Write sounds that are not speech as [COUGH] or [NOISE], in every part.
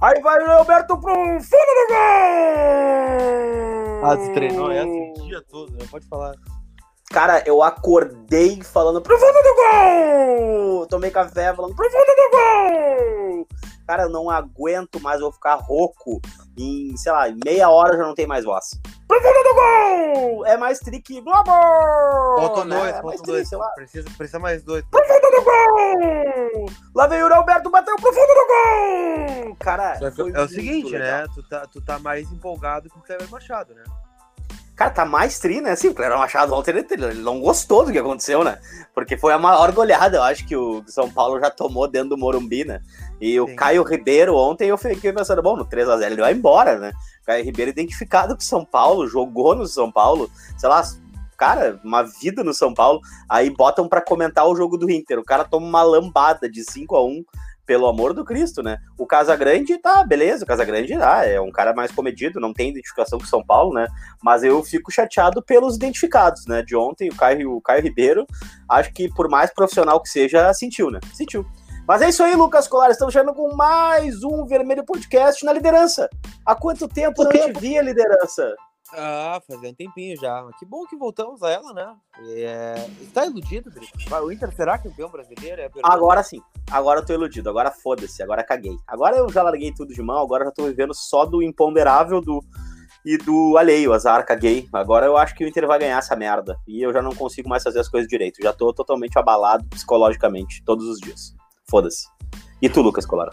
Aí vai o Roberto pro fundo do gol! Ah, treinou essa o dia todo, né? Pode falar. Cara, eu acordei falando pro fundo do gol! Tomei café falando pro fundo do gol! Cara, eu não aguento mais, vou ficar rouco. Em, sei lá, em meia hora já não tem mais voz. Pro fundo do gol! É mais trick Globo! Faltam né? dois, É faltam dois. Precisa, precisa mais dois. Pro fundo do gol! Lá veio o Roberto, bateu pro fundo do gol! Cara, que É o seguinte, legal. né? Tu tá, tu tá mais empolgado com o Cleber Machado, né? Cara, tá mais tri, né? Sim, o Cleber Machado ontem ele, não gostou do que aconteceu, né? Porque foi a maior goleada, eu acho, que o São Paulo já tomou dentro do Morumbi, né? E o Sim. Caio Ribeiro ontem eu fiquei pensando, bom, no 3x0 ele vai embora, né? O Caio Ribeiro identificado com o São Paulo, jogou no São Paulo, sei lá, cara, uma vida no São Paulo. Aí botam pra comentar o jogo do Inter. O cara toma uma lambada de 5 a 1 pelo amor do Cristo, né? O Casagrande tá, beleza, o Casagrande ah, é um cara mais comedido, não tem identificação com o São Paulo, né? Mas eu fico chateado pelos identificados, né? De ontem, o Caio, o Caio Ribeiro, acho que por mais profissional que seja, sentiu, né? Sentiu. Mas é isso aí, Lucas Colar. Estamos chegando com mais um Vermelho Podcast na liderança. Há quanto tempo não te via liderança? Ah, fazia um tempinho já. Que bom que voltamos a ela, né? É... Está iludido, Grito? Vai, O Inter será campeão brasileiro? É. Agora sim. Agora eu tô iludido. Agora foda-se. Agora caguei. Agora eu já larguei tudo de mão. Agora eu já tô vivendo só do imponderável do e do alheio, azar, caguei. Agora eu acho que o Inter vai ganhar essa merda. E eu já não consigo mais fazer as coisas direito. Já tô totalmente abalado psicologicamente todos os dias. Foda-se. E tu, Lucas Colara?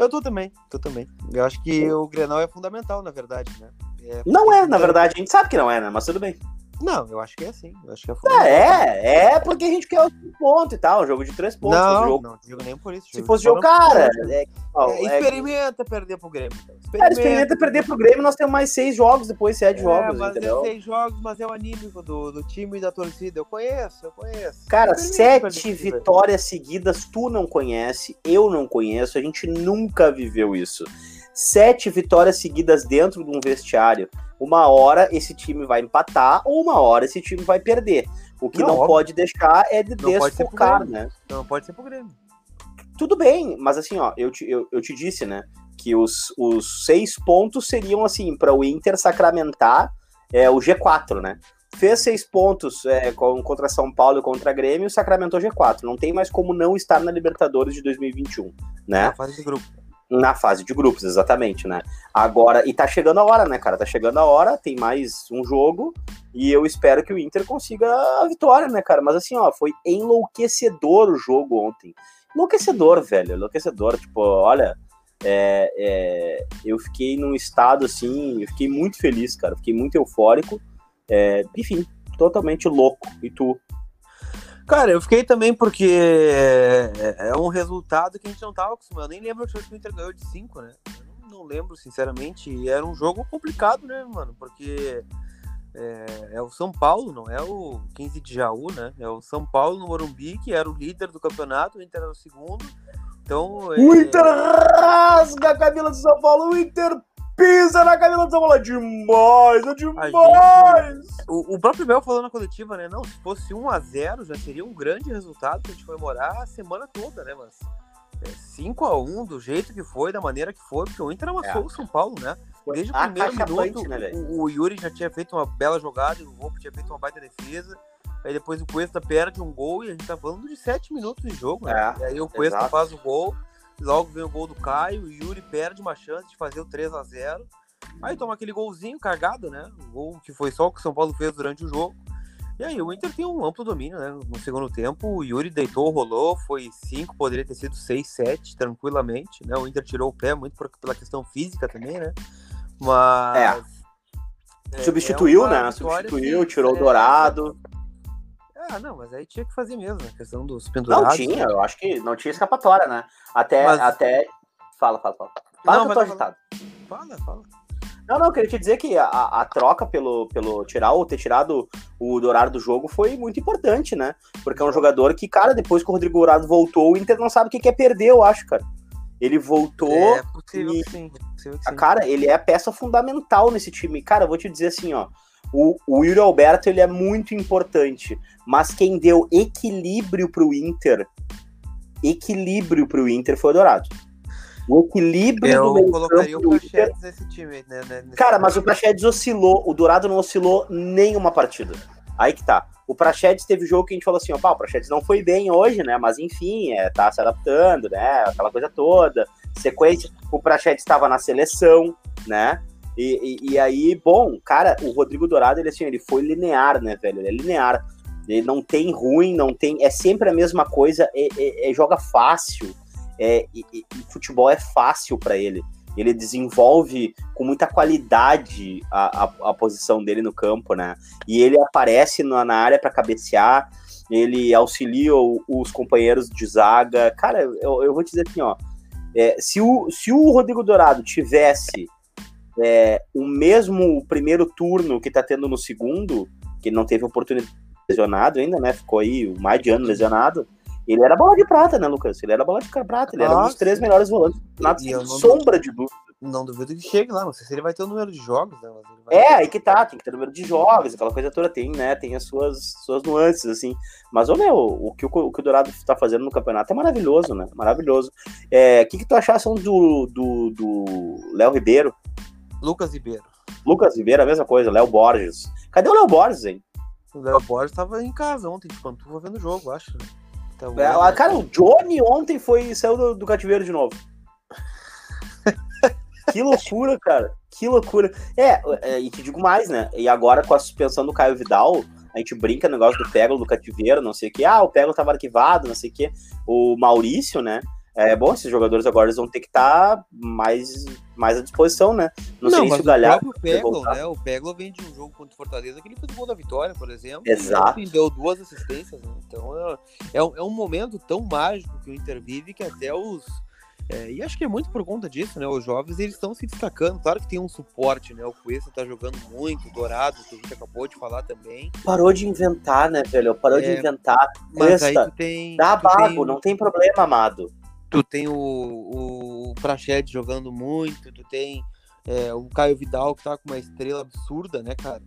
Eu tô também, tô também. Eu acho que o Grenal é fundamental, na verdade, né? É- Não é, na verdade. A gente sabe que não é, né? Mas tudo bem. Não, eu acho que é assim. Eu acho que é É, fundamental. é, é porque a gente quer o ponto e tal. Um jogo de três pontos. Não, um jogo- não digo nem por isso. Se fosse jogo, não- cara. É, É, é- experimenta perder pro Grêmio. então. Cara, experimenta perder pro Grêmio, nós temos mais seis jogos, depois sete É, jogos, mas entendeu? é seis jogos, mas é o anímico do, do time e da torcida. Eu conheço, eu conheço. Cara, Experimenta sete vitórias seguidas, tu não conhece, eu não conheço, a gente nunca viveu isso. Sete vitórias seguidas dentro de um vestiário. Uma hora esse time vai empatar, ou uma hora esse time vai perder. O que Não, não, pode deixar é de Não desfocar, né? Não pode ser pro Grêmio. Tudo bem, mas assim, ó, eu te, eu, eu te disse, né, que os, os seis pontos seriam, assim, para o Inter sacramentar é, o G4, né? Fez seis pontos é, contra São Paulo e contra Grêmio, sacramentou G4. Não tem mais como não estar na Libertadores de 2021, né? Na fase de grupo. Na fase de grupos, exatamente, né? Agora, e tá chegando a hora, né, cara? Tá chegando a hora, tem mais um jogo, e eu espero que o Inter consiga a vitória, né, cara? Mas assim, ó, foi enlouquecedor o jogo ontem. Enlouquecedor, velho, enlouquecedor. Tipo, olha, é, é, eu fiquei num estado assim, eu fiquei muito feliz, cara. Fiquei muito eufórico. É, enfim, totalmente louco. E tu? Cara, eu fiquei também porque é, é um resultado que a gente não tava acostumado. Eu nem lembro que o Inter ganhou de 5, né? Eu não, não lembro, sinceramente. E era um jogo complicado, né, mano? Porque é, é o São Paulo, não é o 15 de Jaú, né? É o São Paulo no Morumbi, que era o líder do campeonato, o Inter era o segundo. Então. é, O Inter rasga a camisa do São Paulo, o Inter pisa na camisa do São Paulo. É demais, é demais! O, o próprio Mel falou na coletiva, né? Não, se fosse 1 a 0 já seria um grande resultado que a gente foi morar a semana toda, né? Mas é, 5 a 1 do jeito que foi, da maneira que foi, porque o Inter amassou É. o São Paulo, né? Desde o primeiro acachapante, minuto, né, o, o Yuri já tinha feito uma bela jogada, e o Volpe tinha feito uma baita defesa. Aí depois o Cuesta perde um gol e a gente tá falando de 7 minutos de jogo, né? É, e aí o Cuesta exato. faz o gol, logo vem o gol do Caio, o Yuri perde uma chance de fazer o 3 a 0 Aí toma aquele golzinho cargado, né? O gol que foi só o que o São Paulo fez durante o jogo. E aí o Inter tem um amplo domínio, né? No segundo tempo, o Yuri deitou, rolou, foi 5, poderia ter sido 6, 7, tranquilamente, né? O Inter tirou o pé muito por- pela questão física também, né? Mas... é- Substituiu, é uma né? vitória, Substituiu, tirou o é- dourado. Ah, não, mas aí tinha que fazer mesmo, né? A questão dos Não pendurados. tinha, eu acho que não tinha escapatória, né? Até. Mas- até... Fala, fala, fala. Fala Não, que eu tô agitado. Fala, fala. Não, não, eu queria te dizer que a, a troca pelo, pelo tirar ou ter tirado o Dourado do jogo foi muito importante, né? Porque é um jogador que, cara, depois que o Rodrigo Dourado voltou, o Inter não sabe o que que é perder, eu acho, cara. Ele voltou, É possível e- sim. possível que a sim. cara, ele é a peça fundamental nesse time. Cara, eu vou te dizer assim, ó. O, o Yuri Alberto ele é muito importante, mas quem deu equilíbrio pro Inter, equilíbrio pro Inter foi o Dourado. O equilíbrio Eu do meio colocaria campo o Inter nesse time, né? né, nesse Cara, mas o Praxedes oscilou, o Dourado não oscilou nenhuma partida. Aí que tá. O Praxedes teve jogo que a gente falou assim, ó, pá, o Praxedes não foi bem hoje, né? Mas enfim, é, tá se adaptando, né? Aquela coisa toda. Sequência. O Praxedes estava na seleção, né? E, e, e aí, bom, cara, o Rodrigo Dourado, ele assim, ele foi linear, né, velho? Ele é linear. Ele não tem ruim, não tem. É sempre a mesma coisa, é, é- é- joga fácil. É, e, futebol é fácil pra ele. Ele desenvolve com muita qualidade a, a, a posição dele no campo, né? E ele aparece na, na área para cabecear, ele auxilia o- os companheiros de zaga. Cara, eu, eu vou te dizer assim, ó. é, se, o, se o Rodrigo Dourado tivesse é, o mesmo primeiro turno que tá tendo no segundo, que não teve oportunidade lesionado ainda, né? Ficou aí mais de ano lesionado. Ele era bola de prata, né, Lucas? Ele era bola de prata, ele era um dos três melhores volantes do sem sombra de dúvida. Não duvido que chegue lá. Não sei se ele vai ter o número de jogos, né? Vai É, aí que tá, tem que ter número de jogos, aquela coisa toda tem, né? Tem as suas, suas nuances, assim. Mas, ô meu, o que o, o que o Dourado tá fazendo no campeonato é maravilhoso, né? Maravilhoso. É, O que, que tu achaste do, do, do Léo Ribeiro? Lucas Ribeiro. Lucas Ribeiro, a mesma coisa, Léo Borges. Cadê o Léo Borges, hein? O Léo Borges tava em casa ontem, de pantufa vendo o jogo, acho. Então, É, ah, cara, o Johnny ontem foi saiu do, do cativeiro de novo. [LAUGHS] que loucura, cara. Que loucura. É, é, e te digo mais, né? E agora com a suspensão do Caio Vidal, a gente brinca no negócio do Pego do cativeiro, não sei o que. Ah, o Pego tava arquivado, não sei o que. O Maurício, né? É bom, esses jogadores agora eles vão ter que estar mais, mais à disposição, né? Não, sei mas se o Galhardo. próprio Peglo, né? O Peglo vem de um jogo contra o Fortaleza que ele fez o gol da vitória, por exemplo. Exato. E deu duas assistências, né? Então é, é, um, é um momento tão mágico que o Inter vive que até os. é, e acho que é muito por conta disso, né? Os jovens eles estão se destacando. Claro que tem um suporte, né? O Cuesta tá jogando muito, o Dourado, que a gente acabou de falar também. Parou de inventar, né, velho? Parou de É, inventar. Mas aí Cuesta, tu tem. Dá tem bago, o- não tem problema, amado. Tu tem o, o, Praxedes jogando muito, tu tem é, o Caio Vidal que tá com uma estrela absurda, né, cara?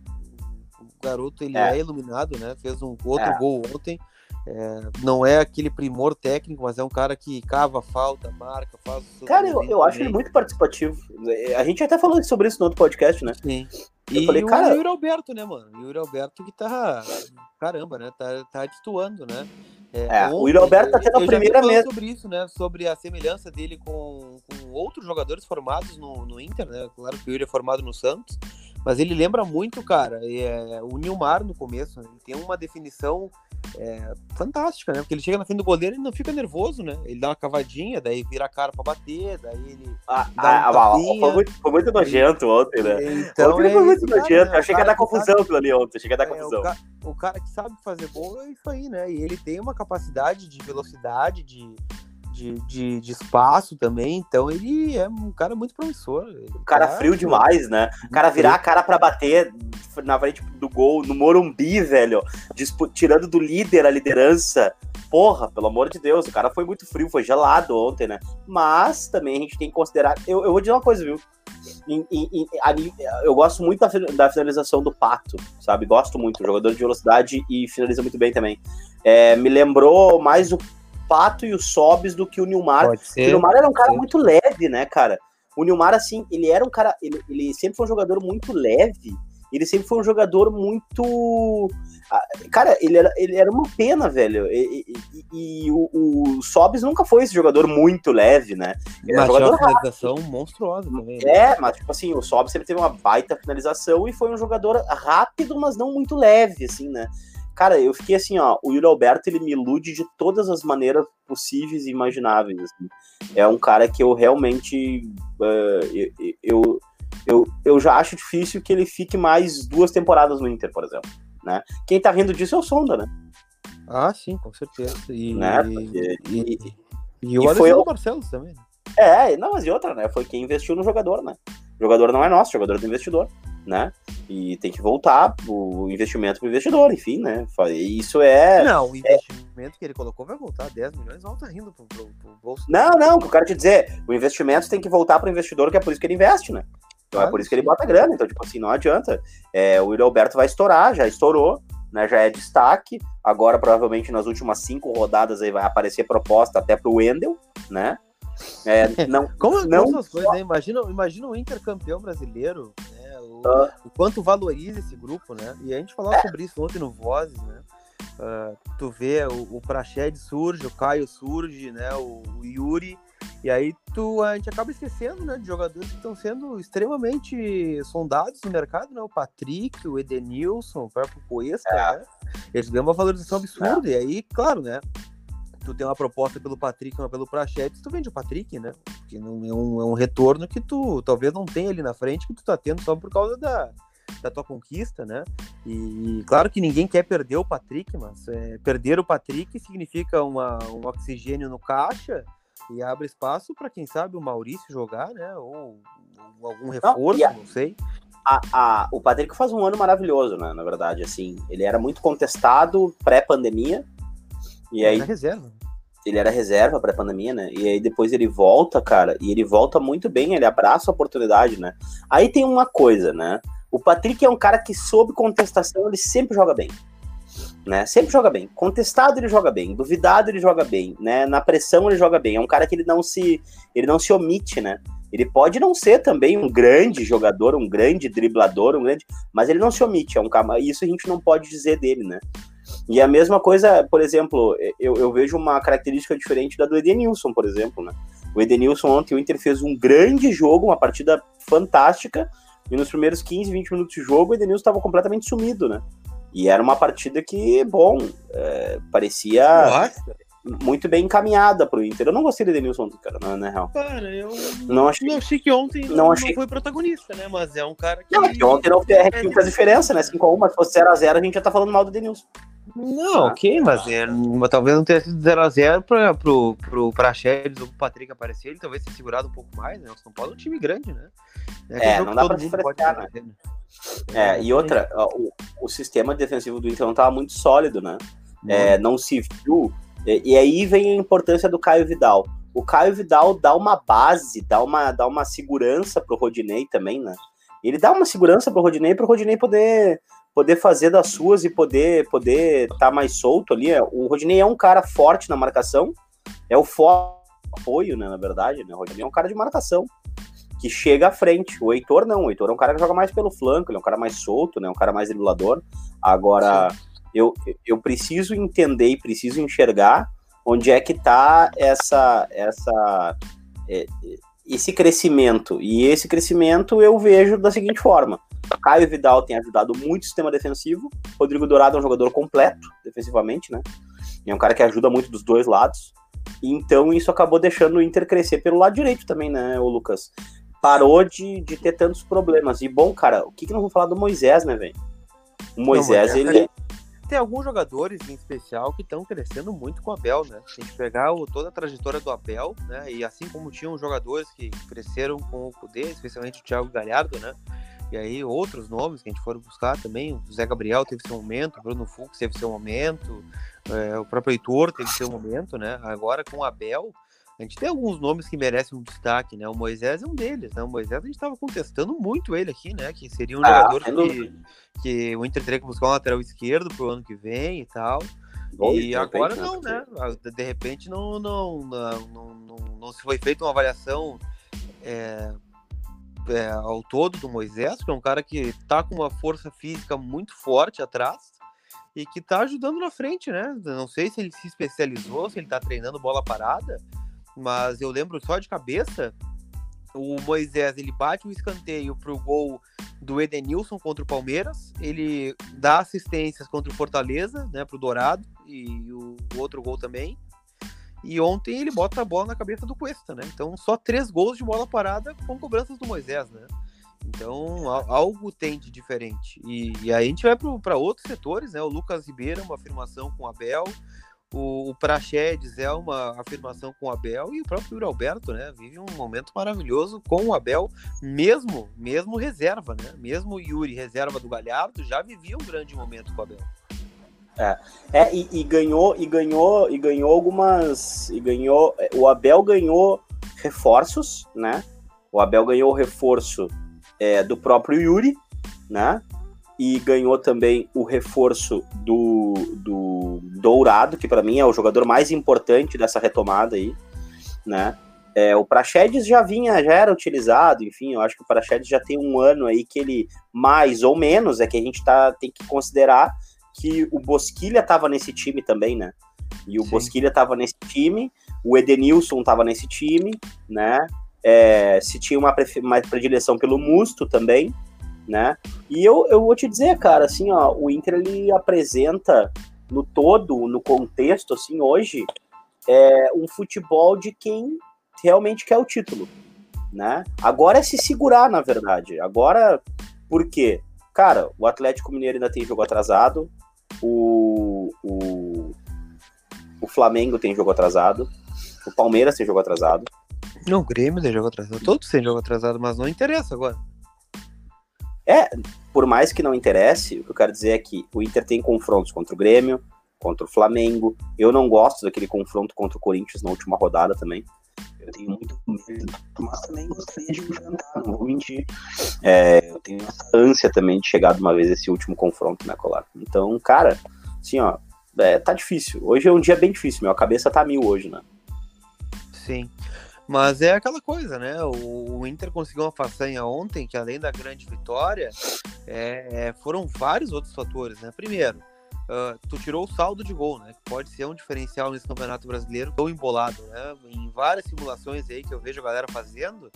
O garoto, ele é, É. iluminado, né? Fez um outro É. gol ontem. É, não é aquele primor técnico, mas é um cara que cava falta, marca, faz Cara, eu, eu acho ele muito participativo. A gente até falou sobre isso no outro podcast, né? Sim. Eu E falei, o cara- Yuri Alberto, né, mano? O Yuri Alberto que tá. Caramba, né? Tá, tá destoando, né? É, o Yuri Alberto tá tendo a eu já primeira mesa. sobre isso, né? Sobre a semelhança dele com, com outros jogadores formados no, no Inter, né? Claro que o Yuri é formado no Santos, mas ele lembra muito, cara, é, o Nilmar no começo. Né? Ele tem uma definição é, fantástica, né? Porque ele chega na frente do goleiro e não fica nervoso, né? Ele dá uma cavadinha, daí vira a cara pra bater, daí ele. Ah, um ah, ah, foi, muito, foi muito nojento ontem, né? Então, ontem foi é muito esse cara, nojento. né? Eu achei que ia dar cara confusão aquilo ali ontem. Achei que ia dar É, confusão. o, ca- o cara que sabe fazer gol é isso aí, né? E ele tem uma capacidade de velocidade, de, de, de, de espaço também, então ele é um cara muito promissor. O cara frio demais, né? O cara virar a cara pra bater na frente do gol, no Morumbi, velho. tirando do líder a liderança. Porra, pelo amor de Deus, o cara foi muito frio, foi gelado ontem, né? Mas também a gente tem que considerar. Eu, eu vou dizer uma coisa, viu? Em- em- em- eu gosto muito da, da finalização do Pato, sabe? Gosto muito. Jogador de velocidade e finaliza muito bem também. É, me lembrou mais o Pato e o Sobis do que o Nilmar. O. Nilmar era um cara ser. muito leve, né, cara? O Nilmar, assim, ele era um cara. Ele, ele sempre foi um jogador muito leve. Ele sempre foi um jogador muito. ah, Cara, ele era, ele era uma pena, velho. E, e- e- e o, o Sobis nunca foi esse jogador muito leve, né? Ele Mas tinha uma finalização monstruosa também. né? é, mas tipo assim, o Sob sempre teve uma baita finalização e foi um jogador rápido, mas não muito leve, assim, né? Cara, eu fiquei assim, ó, o Yuri Alberto, ele me ilude de todas as maneiras possíveis e imagináveis, assim. É um cara que eu realmente, eh, eu, eu, eu, já acho difícil que ele fique mais duas temporadas no Inter, por exemplo, né? Quem tá rindo disso é o Sonda, né? Ah, sim, com certeza. E, Né? Porque- e, e- e o e foi o- Barcelos também. né? É, não, mas e outra, né? Foi quem investiu no jogador, né? O jogador não é nosso, o jogador é do investidor, né? E tem que voltar o investimento pro investidor, enfim, né? Isso é. Não, o investimento que ele colocou vai voltar 10 milhões, volta rindo pro, pro, pro bolso. Não, não, o que eu quero te dizer, o investimento tem que voltar pro investidor, que é por isso que ele investe, né? Então é por isso que ele bota grana. Então, tipo assim, não adianta. É, o Yuri Alberto vai estourar, já estourou, né? Já é destaque. Agora, provavelmente, nas últimas cinco rodadas aí vai aparecer proposta até pro Wendel, né? É, [LAUGHS] não, como, não essas coisas, né? Imagina, imagina o Inter campeão brasileiro, O, quanto valoriza esse grupo, né? E a gente falava é. sobre isso ontem no Vozes, né? Uh, tu vê o, o Prached surge, o Caio surge, né? O, o, Yuri. E aí tu, a gente acaba esquecendo né, de jogadores que estão sendo extremamente sondados no mercado, né? O Patrick, o Edenilson, o próprio Cuesta, é. né? Eles ganham uma valorização absurda. É. E aí, claro, né? Tu tem uma proposta pelo Patrick, uma pelo Prachete, tu vende o Patrick, né? Que não é um, é um retorno que tu talvez não tenha ali na frente, que tu tá tendo só por causa da, da tua conquista, né? E claro que ninguém quer perder o Patrick, mas é, perder o Patrick significa uma, um oxigênio no caixa e abre espaço para quem sabe o Maurício jogar, né? Ou, ou algum reforço, não, a, não sei. A, a, o Patrick faz um ano maravilhoso, né? Na verdade, assim, ele era muito contestado pré-pandemia. E ele aí era reserva. Ele era reserva pré-pandemia, né? E aí depois ele volta, cara, e ele volta muito bem, ele abraça a oportunidade, né? Aí tem uma coisa, né? O Patrick é um cara que, sob contestação, ele sempre joga bem. Né? Sempre joga bem. Contestado ele joga bem, duvidado ele joga bem, né? Na pressão ele joga bem. É um cara que ele não se ele não se omite, né? Ele pode não ser também um grande jogador, um grande driblador, um grande, mas ele não se omite. É um cara, isso a gente não pode dizer dele, né? E a mesma coisa, por exemplo, eu, eu vejo uma característica diferente da do Edenilson, por exemplo, né? O Edenilson ontem o Inter fez um grande jogo, uma partida fantástica, e nos primeiros 15, 20 minutos de jogo, o Edenilson estava completamente sumido, né? E era uma partida que, bom, é, parecia What? muito bem encaminhada pro Inter. Eu não gostei do Edenilson ontem, cara, na, na real. Cara, eu não achei, não achei que ontem não, não, achei... não foi protagonista, né? Mas é um cara que. Não, que ontem não fez, fez diferença, né? 5x1, mas se fosse 0x0, a, a gente já tá falando mal do Edenilson. Não, ok, mas é, talvez não tenha sido 0x0 para pro, pro Praxedes ou pro Patrick aparecer, ele talvez tenha segurado um pouco mais, né? O São Paulo é um time grande, né? É, é não dá pra diferenciar, né? né? É, e outra, o, o sistema defensivo do Inter não tava muito sólido, né? É, não se viu. E, e, aí vem a importância do Caio Vidal. O Caio Vidal dá uma base, dá uma, dá uma segurança pro Rodinei também, né? Ele dá uma segurança pro Rodinei, pro Rodinei poder poder fazer das suas e poder poder estar tá mais solto ali. O Rodinei é um cara forte na marcação, é o apoio, né, na verdade, né? O Rodinei é um cara de marcação que chega à frente. O Heitor não, o Heitor é um cara que joga mais pelo flanco, ele é um cara mais solto, né? Um cara mais driblador. Agora, eu, eu preciso entender e preciso enxergar onde é que tá essa essa é, esse crescimento. E esse crescimento eu vejo da seguinte forma: Caio Vidal tem ajudado muito o sistema defensivo. Rodrigo Dourado é um jogador completo defensivamente, né? É um cara que ajuda muito dos dois lados. Então isso acabou deixando o Inter crescer pelo lado direito também, né, o Lucas? Parou de, de ter tantos problemas. E bom, cara, o que, que nós vamos falar do Moisés, né, velho? O Moisés, Não, ele. Tem alguns jogadores em especial que estão crescendo muito com o Abel, né? Tem que pegar o, toda a trajetória do Abel, né? E assim como tinham jogadores que cresceram com o Kudê, especialmente o Thiago Galhardo, né? E aí outros nomes que a gente for buscar também, o Zé Gabriel teve seu momento, o Bruno Fux teve seu momento, é, o próprio Heitor teve seu momento, né? Agora com o Abel, a gente tem alguns nomes que merecem um destaque, né? O Moisés é um deles, né? O Moisés a gente estava contestando muito ele aqui, né? Que seria um ah, jogador que, que o Inter teria que buscar um lateral esquerdo pro ano que vem e tal. e agora não, né? Ah, de repente não, não, não, não, não, não se foi feita uma avaliação é, é, ao todo do Moisés, que é um cara que tá com uma força física muito forte atrás e que tá ajudando na frente, né? Não sei se ele se especializou, se ele tá treinando bola parada, mas eu lembro só de cabeça, o Moisés ele bate um escanteio pro gol do Edenilson contra o Palmeiras, ele dá assistências contra o Fortaleza, né, pro Dourado e o outro gol também. E ontem ele bota a bola na cabeça do Cuesta, né? Então só três gols de bola parada com cobranças do Moisés, né? Então algo tem de diferente. E, e aí a gente vai para outros setores, né? O Lucas Ribeiro, uma afirmação com o Abel. O, o Praxedes é uma afirmação com o Abel e o próprio Yuri Alberto, né? Vive um momento maravilhoso com o Abel, mesmo, mesmo reserva, né? Mesmo Yuri, reserva do Galhardo, já vivia um grande momento com o Abel. É, é e, e, ganhou, e ganhou, e ganhou algumas. E ganhou. O Abel ganhou reforços, né? O Abel ganhou o reforço é, do próprio Yuri, né? E ganhou também o reforço do, do Dourado, que para mim é o jogador mais importante dessa retomada aí, né? É, o Praxedes já vinha, já era utilizado, enfim, eu acho que o Praxedes já tem um ano aí que ele, mais ou menos, é que a gente tá, tem que considerar que o Bosquilha estava nesse time também, né? E o Sim. Bosquilha estava nesse time, o Edenilson estava nesse time, né? É, se tinha uma, uma predileção pelo Musto também, né? E eu, eu vou te dizer, cara, assim, ó, o Inter ele apresenta no todo, no contexto, assim, hoje, é um futebol de quem realmente quer o título, né? Agora é se segurar, na verdade. Agora, por quê? Cara, o Atlético Mineiro ainda tem jogo atrasado, o, o, o Flamengo tem jogo atrasado, o Palmeiras tem jogo atrasado. Não, o Grêmio tem jogo atrasado, todos têm jogo atrasado, mas não interessa agora. É, por mais que não interesse, o que eu quero dizer é que o Inter tem confrontos contra o Grêmio, contra o Flamengo. Eu não gosto daquele confronto contra o Corinthians na última rodada também. Eu tenho muito medo, mas também gostaria de enfrentar, não vou mentir. É, eu tenho essa ânsia também de chegar de uma vez esse último confronto, né, Colar? Então, cara, assim, ó, é, tá difícil. Hoje é um dia bem difícil, meu. A cabeça tá mil hoje, né? Sim. Mas é aquela coisa, né? O, o, Inter conseguiu uma façanha ontem, que além da grande vitória, é, é, foram vários outros fatores, né? Primeiro, uh, tu tirou o saldo de gol, né? Pode ser um diferencial nesse campeonato brasileiro, tão embolado, né? Em várias simulações aí que eu vejo a galera fazendo,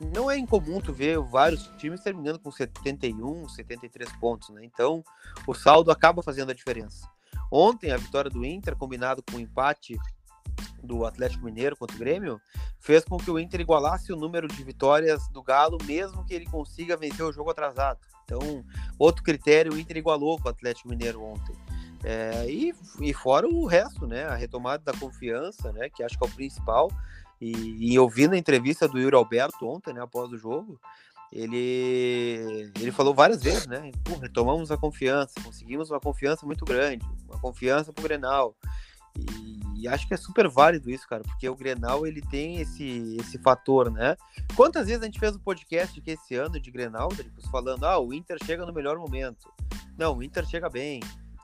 não é incomum tu ver vários times terminando com 71, 73 pontos, né? Então, o saldo acaba fazendo a diferença. Ontem, a vitória do Inter, combinado com o empate do Atlético Mineiro contra o Grêmio, fez com que o Inter igualasse o número de vitórias do Galo, mesmo que ele consiga vencer o jogo atrasado. Então, outro critério, o Inter igualou com o Atlético Mineiro ontem. É, e, e fora o resto, né? A retomada da confiança, né? Que acho que é o principal. E, e ouvindo a entrevista do Yuri Alberto ontem, né? Após o jogo, ele, ele falou várias vezes, né? retomamos a confiança, conseguimos uma confiança muito grande, uma confiança pro Grenal. E, e, acho que é super válido isso, cara, porque o Grenal ele tem esse, esse fator, né? Quantas vezes a gente fez um podcast que esse ano de Grenal, falando, ah, o Inter chega no melhor momento. Não, o Inter chega bem.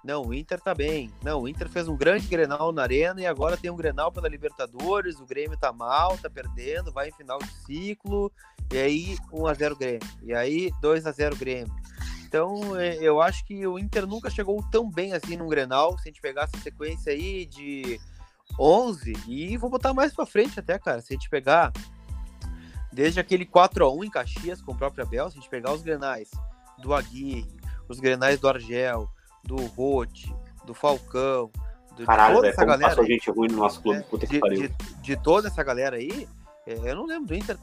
Não, o Inter tá bem. Não, o Inter fez um grande Grenal na Arena e agora tem um Grenal pela Libertadores, o Grêmio tá mal, tá perdendo, vai em final de ciclo, e aí 1 a 0 Grêmio. E aí 2 a 0 Grêmio. Então, é, eu acho que o Inter nunca chegou tão bem assim num Grenal, se a gente pegar essa sequência aí de 11, e vou botar mais para frente até, cara, se a gente pegar desde aquele 4 a 1 em Caxias com o próprio Abel, se a gente pegar os Grenais do Aguirre, os Grenais do Argel, do Rote, do Falcão, do, Caralho, de toda essa galera. Gente ruim no nosso clube, é, de. De, de, toda essa galera aí, é, eu não lembro do Inter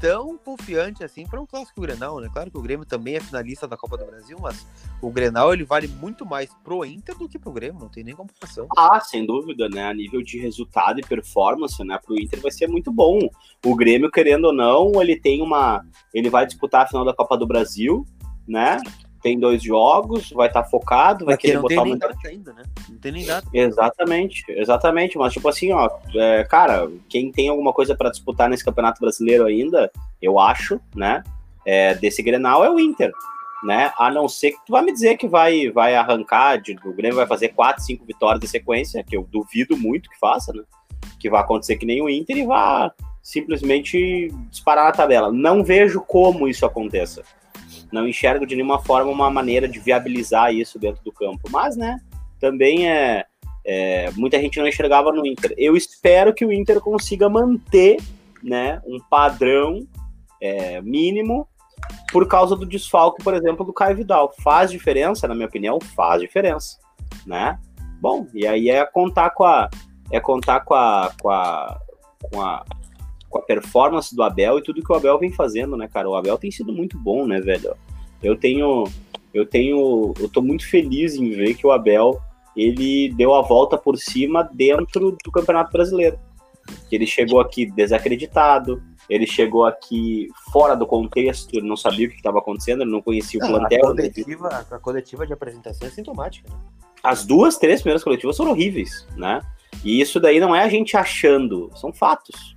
tão confiante assim para um clássico Grenal, né? Claro que o Grêmio também é finalista da Copa do Brasil, mas o Grenal ele vale muito mais pro Inter do que pro Grêmio, não tem nem comparação. Ah, sem dúvida, né? A nível de resultado e performance, né? Pro Inter vai ser muito bom. O Grêmio, querendo ou não, ele tem uma. Ele vai disputar a final da Copa do Brasil, né? Tem dois jogos, vai estar tá focado, vai querer não botar tem nem data ainda, né? Não tem nem data. Exatamente, exatamente. Mas, tipo assim, ó, é, cara, quem tem alguma coisa para disputar nesse Campeonato Brasileiro ainda, eu acho, né? É, desse Grenal é o Inter, né? A não ser que tu vai me dizer que vai, vai arrancar, de, o Grêmio vai fazer quatro, cinco vitórias de sequência, que eu duvido muito que faça, né? Que vai acontecer que nem o Inter e vá simplesmente disparar na tabela. Não vejo como isso aconteça não enxergo de nenhuma forma uma maneira de viabilizar isso dentro do campo. Mas, né, também é, é, muita gente não enxergava no Inter. Eu espero que o Inter consiga manter, né, um padrão é, mínimo por causa do desfalque, por exemplo, do Caio Vidal. Faz diferença, na minha opinião, faz diferença, né? Bom, e aí é contar com a é contar com a, com a, com a com a performance do Abel e tudo que o Abel vem fazendo, né, cara? O Abel tem sido muito bom, né, velho? Eu tenho, eu tenho, eu tô muito feliz em ver que o Abel ele deu a volta por cima dentro do Campeonato Brasileiro. Ele chegou aqui desacreditado, ele chegou aqui fora do contexto, ele não sabia o que estava acontecendo, ele não conhecia o plantel. A coletiva, a coletiva de apresentação é sintomática. Né? As duas, três primeiras coletivas foram horríveis, né? E isso daí não é a gente achando, são fatos.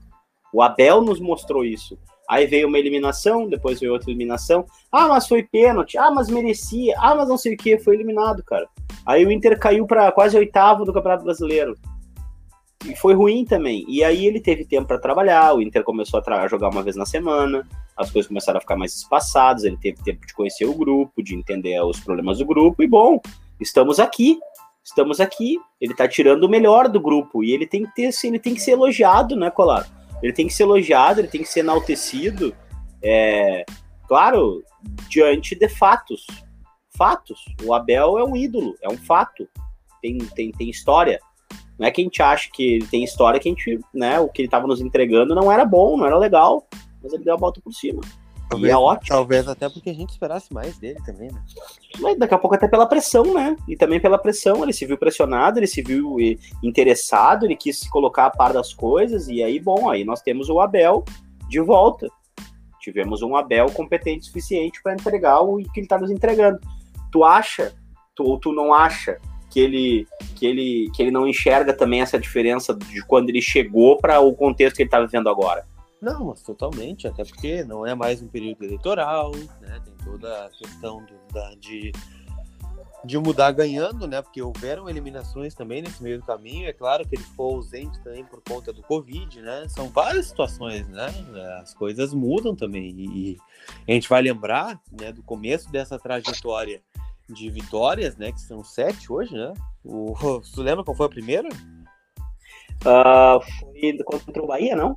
O Abel nos mostrou isso. Aí veio uma eliminação, depois veio outra eliminação. Ah, mas foi pênalti. Ah, mas merecia. Ah, mas não sei o que. Foi eliminado, cara. Aí o Inter caiu para quase oitavo do Campeonato Brasileiro. E foi ruim também. E aí ele teve tempo para trabalhar. O Inter começou a jogar uma vez na semana. As coisas começaram a ficar mais espaçadas. Ele teve tempo de conhecer o grupo, de entender os problemas do grupo. E bom, estamos aqui. Estamos aqui. Ele tá tirando o melhor do grupo. E ele tem que ter, ele tem que ser elogiado, né, Colar? Ele tem que ser elogiado, ele tem que ser enaltecido. É, claro, diante de fatos. Fatos. O Abel é um ídolo, é um fato. Tem, tem, tem história. Não é que a gente acha que ele tem história, que a gente, né, o que ele estava nos entregando não era bom, não era legal, mas ele deu a volta por cima. Talvez, e é ótimo. Talvez até porque a gente esperasse mais dele também, né? Mas daqui a pouco até pela pressão, né? E também pela pressão, ele se viu pressionado, ele se viu interessado, ele quis se colocar a par das coisas, e aí, bom, aí nós temos o Abel de volta. Tivemos um Abel competente o suficiente para entregar o que ele está nos entregando. Tu acha, tu, ou tu não acha, que ele, que, ele, que ele não enxerga também essa diferença de quando ele chegou para o contexto que ele está vivendo agora? Não, mas totalmente, até porque não é mais um período eleitoral, né? Tem toda a questão do, da, de, de mudar ganhando, né? Porque houveram eliminações também nesse meio do caminho. É claro que ele ficou ausente também por conta do Covid, né? São várias situações, né? As coisas mudam também. E a gente vai lembrar né, do começo dessa trajetória de vitórias, né? Que são sete hoje, né? O, [LAUGHS] lembra qual foi a primeira? Uh, foi contra o Bahia, não?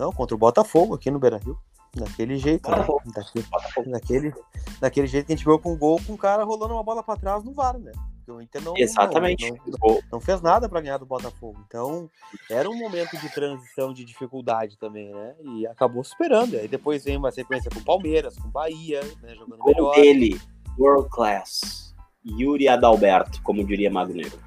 Não, contra o Botafogo aqui no Beira Rio. Daquele jeito, né? Daquele, daquele, daquele jeito que a gente viu com um gol com o cara rolando uma bola para trás no VAR, né? O Inter não, Exatamente. Não, não, não, fez nada para ganhar do Botafogo. Então, era um momento de transição, de dificuldade também, né? E acabou superando. Aí depois vem uma sequência com o Palmeiras, com o Bahia, né? Jogando gol melhor. dele, world class. Yuri Adalberto, como diria Magneiro.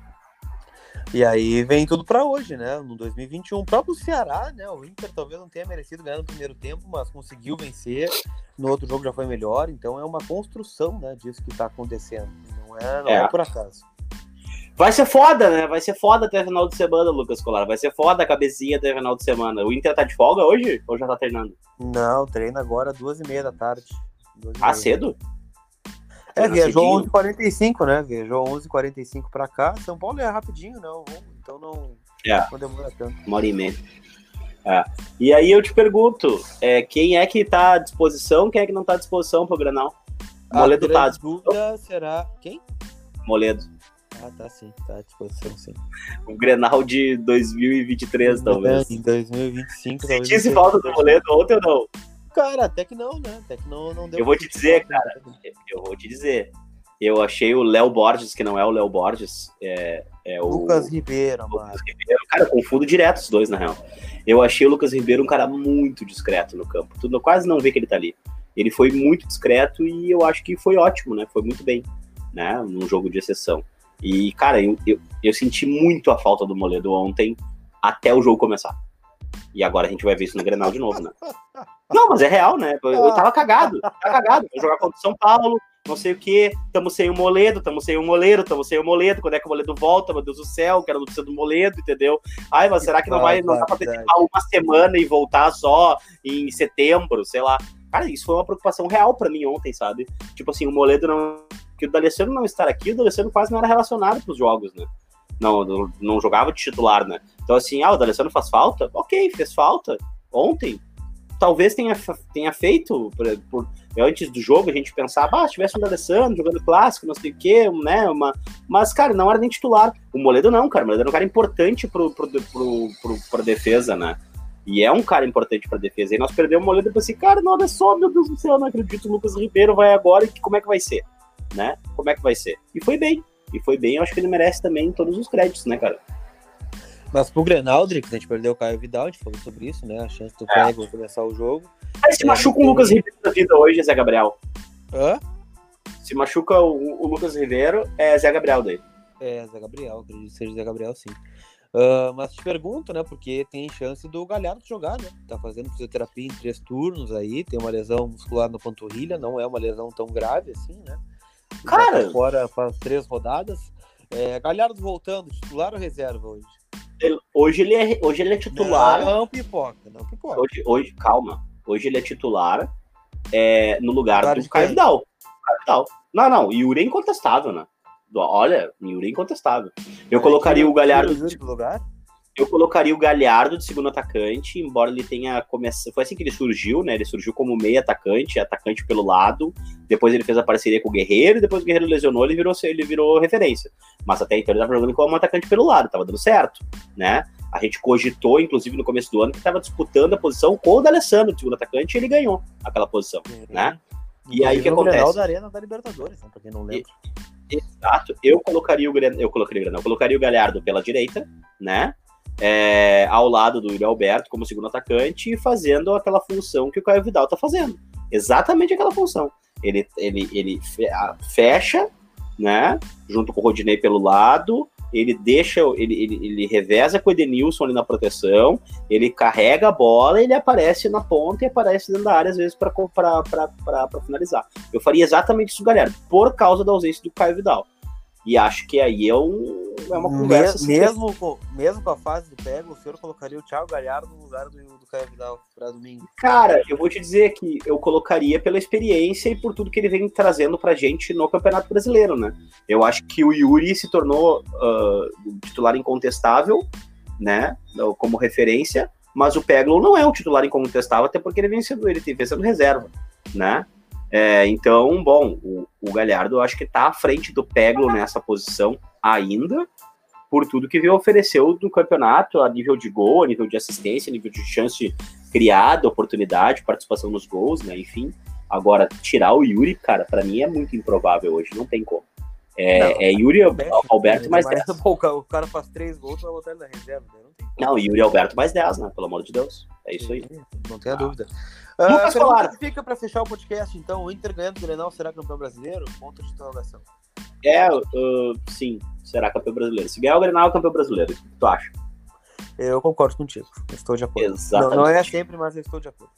E aí vem tudo para hoje, né? No 2021, o próprio Ceará, né? O Inter talvez não tenha merecido ganhar no primeiro tempo, mas conseguiu vencer. No outro jogo já foi melhor, então é uma construção, né, disso que está acontecendo. Não é, não é. é por acaso. Vai ser foda, né? Vai ser foda até final de semana, Lucas Colar. Vai ser foda a cabecinha até final de semana. O Inter tá de folga hoje ou já tá treinando? Não, treina agora duas e meia da tarde. Ah, cedo? É, viajou 11h45, né? Viajou 11h45 pra cá. São Paulo é rapidinho, né? Então não, é. não demora tanto. Uma hora e meia. É. E aí eu te pergunto, é, quem é que tá à disposição, quem é que não tá à disposição pro Granal? Moledo tá à disposição? será quem? Moledo. Ah, tá sim, tá à disposição sim. O Grenal de 2023, talvez. Em 2025, talvez. Sentiu falta do Moledo ontem ou não? Cara, até que não, né? Até que não, não deu. Eu vou te dizer, cara. Eu vou te dizer. Eu achei o Léo Borges, que não é o Léo Borges, é, é o. Lucas Ribeiro, Lucas Ribeiro. Cara, eu confundo direto os dois, na real. Eu achei o Lucas Ribeiro um cara muito discreto no campo. Tu quase não vê que ele tá ali. Ele foi muito discreto e eu acho que foi ótimo, né? Foi muito bem, né? Num jogo de exceção. E, cara, eu, eu, eu senti muito a falta do Moledo ontem até o jogo começar. E agora a gente vai ver isso no Grenal de novo, né? Não, mas é real, né? Eu tava cagado, tava cagado. Vou jogar contra o São Paulo, não sei o quê. Tamo sem o Moledo, tamo sem o Moledo, tamo sem o Moledo. Quando é que o Moledo volta? Meu Deus do céu, quero notícia do Moledo, entendeu? Ai, mas será que não vai, não dá pra antecipar uma semana e voltar só em setembro, sei lá. Cara, isso foi uma preocupação real para mim ontem, sabe? Tipo assim, o Moledo não. Que o D'Alessandro não estar aqui, o D'Alessandro quase não era relacionado pros jogos, né? Não, não jogava de titular, né? Então, assim, ah, o D'Alessandro faz falta? Ok, fez falta. Ontem, talvez tenha, tenha feito, por, por, antes do jogo, a gente pensava, ah, se tivesse um D'Alessandro jogando clássico, não sei o quê, né, uma... mas, cara, não era nem titular. O Moledo não, cara, o Moledo era um cara importante pro, pro, pro, pro, pro defesa, né, e é um cara importante pra defesa. E nós perdemos o Moledo e pensei, cara, não, olha só, meu Deus do céu, não acredito, o Lucas Ribeiro vai agora, e como é que vai ser, né, como é que vai ser? E foi bem, e foi bem, eu acho que ele merece também todos os créditos, né, cara. Mas pro Grenal, Drix, a gente perdeu o Caio Vidal, a gente falou sobre isso, né? A chance do é. Pego começar o jogo. Aí se é, machuca o Lucas Ribeiro da vida hoje, Zé Gabriel. Hã? Se machuca o, o Lucas Ribeiro, é Zé Gabriel daí. É, Zé Gabriel, acredito que seja Zé Gabriel, sim. Uh, mas te pergunto, né? Porque tem chance do Galhardo jogar, né? Tá fazendo fisioterapia em três turnos aí, tem uma lesão muscular na panturrilha, não é uma lesão tão grave assim, né? Cara! Tá fora faz três rodadas. É, Galhardo voltando, titular ou reserva hoje? hoje ele é, hoje ele é titular. Não, não pipoca, não pipoca. Hoje, hoje, calma. Hoje ele é titular é, no lugar Claro do Caio? Vidal. Não, não, Yuri é incontestável, né? Olha, Yuri é incontestável. Eu colocaria o Galhardo. Do lugar? Eu colocaria o Galhardo de segundo atacante, embora ele tenha começado. Foi assim que ele surgiu, né? Ele surgiu como meio atacante, atacante pelo lado. Depois ele fez a parceria com o Guerreiro, e depois o Guerreiro lesionou, ele virou, ele virou referência. Mas até então ele estava jogando como atacante pelo lado, tava dando certo, né? A gente cogitou, inclusive, no começo do ano, que estava disputando a posição com o D'Alessandro, de segundo atacante, e ele ganhou aquela posição, né? E aí o que no Grenal acontece? da Arena da Libertadores, né? Pra quem não lembra. Exato. Eu colocaria o Gren- eu colocaria, o Grenal, eu colocaria o Galhardo pela direita, né? É, ao lado do Yuri Alberto como segundo atacante e fazendo aquela função que o Caio Vidal tá fazendo. Exatamente aquela função. Ele, ele, ele fecha, né? Junto com o Rodinei pelo lado. Ele deixa, ele, ele, ele reveza com o Edenilson ali na proteção. Ele carrega a bola, ele aparece na ponta e aparece dentro da área às vezes para finalizar. Eu faria exatamente isso, galera, por causa da ausência do Caio Vidal. E acho que aí é, um, é uma conversa. assim, Me- mesmo, com, mesmo com a fase do pego, o senhor colocaria o Thiago Galhardo no lugar do, do Caio Vidal pra domingo. Cara, eu vou te dizer que eu colocaria pela experiência e por tudo que ele vem trazendo pra gente no Campeonato Brasileiro, né? Eu acho que o Yuri se tornou um titular incontestável, né? Como referência, mas o Peglo não é um titular incontestável, até porque ele vem sendo, ele vem sendo reserva, né? É, então, bom, o, o Galhardo acho que tá à frente do Peglo nessa posição ainda, por tudo que veio ofereceu no campeonato, a nível de gol, a nível de assistência, a nível de chance criada, oportunidade, participação nos gols, né? Enfim. Agora, tirar o Yuri, cara, pra mim é muito improvável hoje, não tem como. É, Não, é Yuri Alberto né? mais Mas, 10. pô, o ca- o cara faz três gols, vai botar ele na reserva. né? Não Não, Yuri Alberto mais 10, né? Pelo amor de Deus. É isso aí. Não tenha Ah. dúvida. Lucas Ah, Colar. que fica pra fechar o podcast, então. O Inter ganhando o Grenal será campeão brasileiro? Ponto de interrogação. É, uh, sim, será campeão brasileiro. Se ganhar o Grenal, é campeão brasileiro. O que tu acha? Eu concordo contigo. Estou de acordo. Não, Exatamente. não é sempre, mas eu estou de acordo.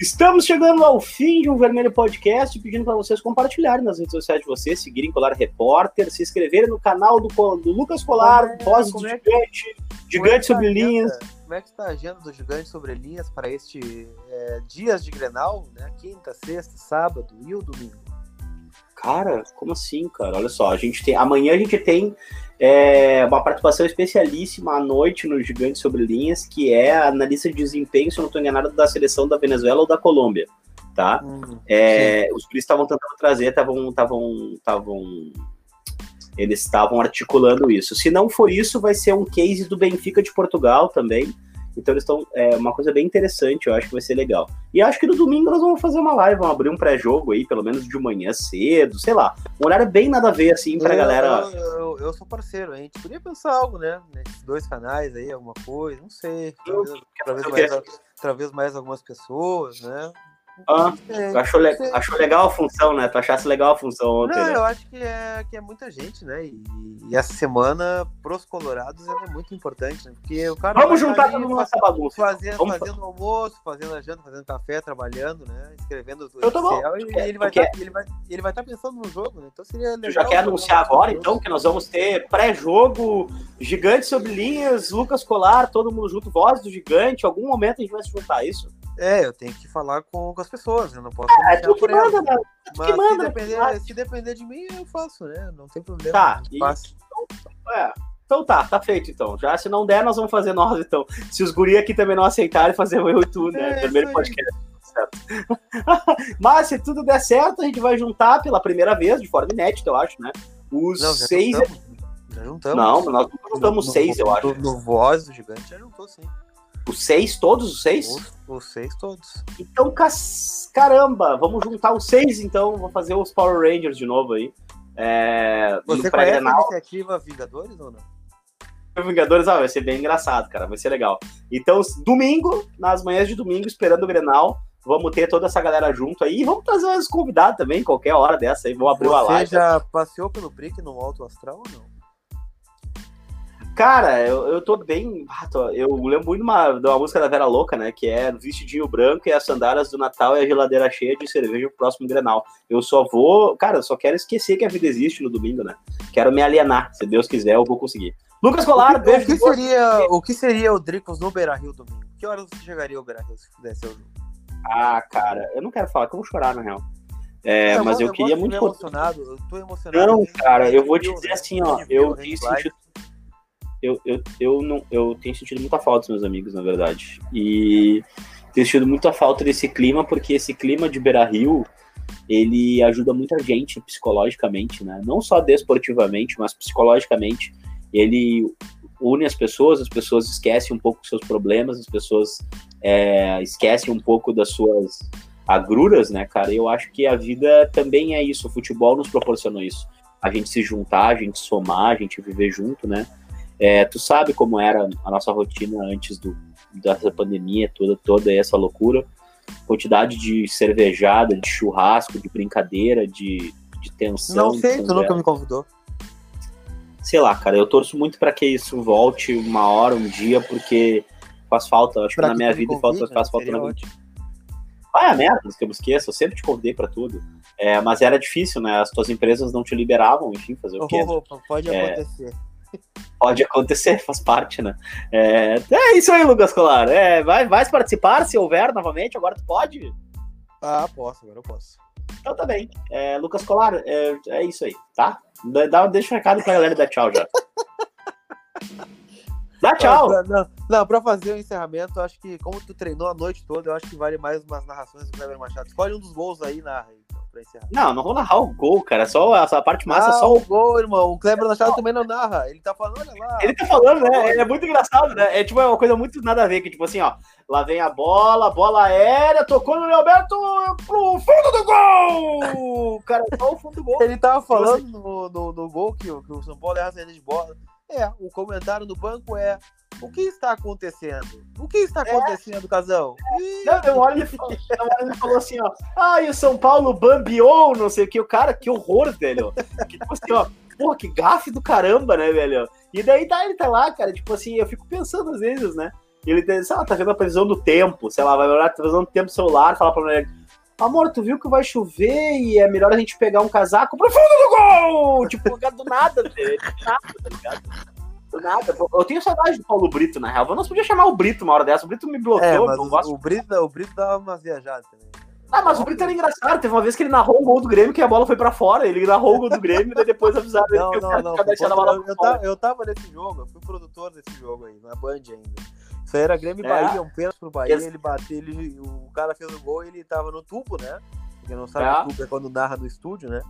Estamos chegando ao fim de um Vermelho Podcast, pedindo para vocês compartilharem nas redes sociais de vocês, seguirem Colar Repórter, se inscreverem no canal do, do Lucas Colar, é- Voz é Gigante, é Gigante que sobre linhas. Como é que está a agenda do Gigante sobre linhas para este é, dias de Grenal, né? Quinta, sexta, sábado e o domingo? Cara, como assim, cara? Olha só, a gente tem. Amanhã a gente tem é, uma participação especialíssima à noite no Gigante sobre Linhas, que é a analista de desempenho, se eu não estou enganado, da seleção da Venezuela ou da Colômbia. Tá? É, os turistas estavam tentando trazer, estavam, estavam, estavam, eles estavam articulando isso. Se não for isso, vai ser um case do Benfica de Portugal também. Então eles estão, é uma coisa bem interessante, eu acho que vai ser legal. E acho que no domingo nós vamos fazer uma live, vamos abrir um pré-jogo aí, pelo menos de manhã cedo, sei lá. Um horário bem nada a ver, assim, pra eu, galera. Eu, eu, eu sou parceiro, a gente podia pensar algo, né? Nesses dois canais aí, alguma coisa, não sei. Talvez, talvez, mais, talvez mais algumas pessoas, né? Ah, achou, le- achou legal a função, né? Tu achasse legal a função ontem, Não, né? eu acho que é, que é muita gente, né? E, e essa semana, pros colorados, é muito importante, né? Porque o cara Vamos juntar ali todo mundo faz- nessa bagunça. Fazendo, Vamos fazendo almoço, fazendo a janta, fazendo café, trabalhando, né? Escrevendo o. Excel, e quer- ele vai estar ele vai, ele vai tá pensando no jogo, né? Então seria legal. Tu já quer anunciar agora, então, que nós vamos ter pré-jogo, Gigante sobre linhas, Lucas Colar, todo mundo junto, voz do Gigante. Em algum momento a gente vai se juntar, isso? É, eu tenho que falar com, com as pessoas, eu não posso É, tu que por elas. manda, né? Tu Mas que manda. se, depender, né? se depender de mim, eu faço, né? Não tem problema. Tá, e- faço. É. Então tá, tá feito então. Já se não der, nós vamos fazer nós então. Se os guri aqui também não aceitarem, fazer eu e tu, né? É, Primeiro podcast. Certo. [LAUGHS] Mas se tudo der certo, a gente vai juntar pela primeira vez, de forma inédita, eu acho, né? Os Não, já seis. juntamos. Já juntamos. Não, nós não juntamos No- seis, no- eu acho. No, no Voz do Gigante já juntou, sim. Os seis, todos os seis? Os, os seis todos. Então, caramba, vamos juntar os seis, então. Vou fazer os Power Rangers de novo aí. É, Você conhece a pré-grenal, iniciativa Vingadores ou não? Vingadores, ah, vai ser bem engraçado, cara. Vai ser legal. Então, domingo, nas manhãs de domingo, esperando o Grenal, vamos ter toda essa galera junto aí. E vvamos trazer os convidados também, qualquer hora dessa aí. Vamos abrir uma Você live. já passeou pelo Brick no Alto Astral ou não? Cara, eu, eu tô bem. ah, tô- Eu lembro muito de uma, de uma música da Vera Louca, né? Que é vestidinho branco e as sandálias do Natal e a geladeira cheia de cerveja pro próximo Grenal. Eu só vou. Cara, eu só quero esquecer que a vida existe no domingo, né? Quero me alienar. Se Deus quiser, eu vou conseguir. Lucas Colar, o, que, beijo. o, que seria, o que seria o Dricos no Beira Rio domingo? Que horas você chegaria ao Beira Rio se pudesse ser o jogo? Ah, cara, eu não quero falar que eu vou chorar, na real. É, eu mas vou- eu, queria muito. ver emocionado, eu tô emocionado. Não, cara, eu vou te dizer viu, assim, né? ó, eu tenho Light. sentido. Eu, eu, eu, não, eu tenho sentido muita falta dos meus amigos, na verdade. E tenho sentido muita falta desse clima, porque esse clima de Beira Rio, ele ajuda muita gente psicologicamente, né? Não só desportivamente, mas psicologicamente. Ele une as pessoas, as pessoas esquecem um pouco dos seus problemas, as pessoas é, esquecem um pouco das suas agruras, né, cara? Eu acho que a vida também é isso. O futebol nos proporcionou isso. A gente se juntar, a gente somar, a gente viver junto, né? É, tu sabe como era a nossa rotina antes do, dessa pandemia toda, toda essa loucura. Quantidade de cervejada, de churrasco, de brincadeira, de, de tensão. Não sei, tu nunca me convidou. Sei lá, cara, eu torço muito pra que isso volte uma hora, um dia, porque faz falta. Acho que Pra na que minha vida convide, faz, né? faz falta Seria na vida. ótimo. Vai a merda, que eu me esqueço, eu sempre te convidei pra tudo. É, mas era difícil, né? As tuas empresas não te liberavam, enfim, fazer o quê? Opa, pode É. acontecer. Pode acontecer, faz parte, né? É, é isso aí, Lucas Colar. É, vai, vai participar se houver novamente, agora tu pode? Ah, posso, agora eu posso. Então tá bem. É, Lucas Colar, é, é isso aí, tá? Dá, deixa um recado pra galera dá tchau já. [LAUGHS] Dá tchau! Não, não, não, pra fazer o encerramento, eu acho que, como tu treinou a noite toda, eu acho que vale mais umas narrações do Kleber Machado. Escolhe um dos gols aí narra aí, pra encerrar. Não, não vou narrar o gol, cara. Só essa parte massa, ah, só o gol, irmão. O Kleber Machado também não narra. Ele tá falando, olha lá. Ele tá falando, né? É muito engraçado, né? É tipo é uma coisa muito nada a ver, que tipo assim, ó, lá vem a bola, bola aérea, tocou no Alberto pro fundo do gol! Cara, só o fundo do gol. Ele tava falando no, no, no gol que, o- que o São Paulo erra a saída de bola. É, o comentário no banco é: o que está acontecendo? O que está acontecendo, Casão? Ih, Não, eu olho e e ele falou assim, ó, ah, e o São Paulo bambiou, não sei o que, o cara, que horror, velho. Que, tipo assim, ó, porra, que gafe do caramba, né, velho? E daí tá, ele tá lá, cara, tipo assim, eu fico pensando às vezes, né? Ele, sei lá, tá vendo a previsão do tempo, sei lá, vai olhar a previsão do tempo celular, falar pra mulher, amor, tu viu que vai chover e é melhor a gente pegar um casaco pro fundo do gol! Tipo, do nada, velho, do nada, tá ligado? Do nada. Eu tenho saudade do Paulo Brito, na real. Eu não podia chamar o Brito uma hora dessa. O Brito me É, bloqueou, eu não o, gosto o, Brito, o Brito dava umas viajadas também. ah, mas o Brito era engraçado. Teve uma vez que ele narrou um gol do Grêmio que a bola foi pra fora. Ele narrou o gol do Grêmio e depois avisaram ele Não, que o não, cara não. bola Eu, eu, tava, eu tava nesse jogo, eu fui produtor desse jogo aí, na Band ainda. Era Grêmio e É. Bahia, um pênalti pro Bahia, ele bateu, ele, o cara fez o gol e ele tava no tubo, né? Quem não sabe, É. o tubo é quando narra no estúdio, né?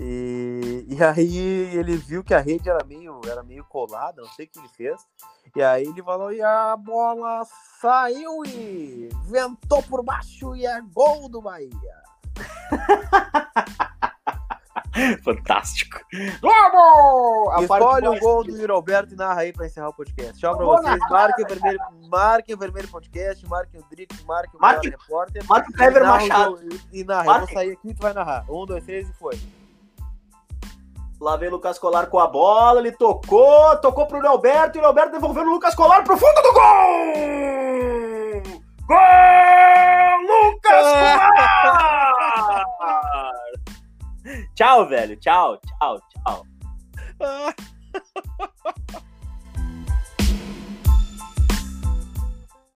E, e [LAUGHS] aí ele viu que a rede era meio, era meio colada, não sei o que ele fez. E aí ele falou, e a bola saiu e ventou por baixo e é gol do Bahia. [LAUGHS] [LAUGHS] Fantástico. Vamos! Escolhe o gol do Yuri Alberto e narra aí pra encerrar o podcast. Tchau pra vocês. Marquem o vermelho, marquem o vermelho podcast, marquem o Drix, marquem o Marque- Repórter. Marca o Kleber Machado. E, narra. Eu vou Marque. sair aqui e tu vai narrar. Um, dois, três e foi. Lá vem o Lucas Colar com a bola. Ele tocou, tocou pro Leoberto. E o Leoberto devolveu o Lucas Colar pro fundo do gol! Gol! Lucas [LAUGHS] Colar! Tchau, velho. Tchau, tchau, tchau. Ah. [LAUGHS]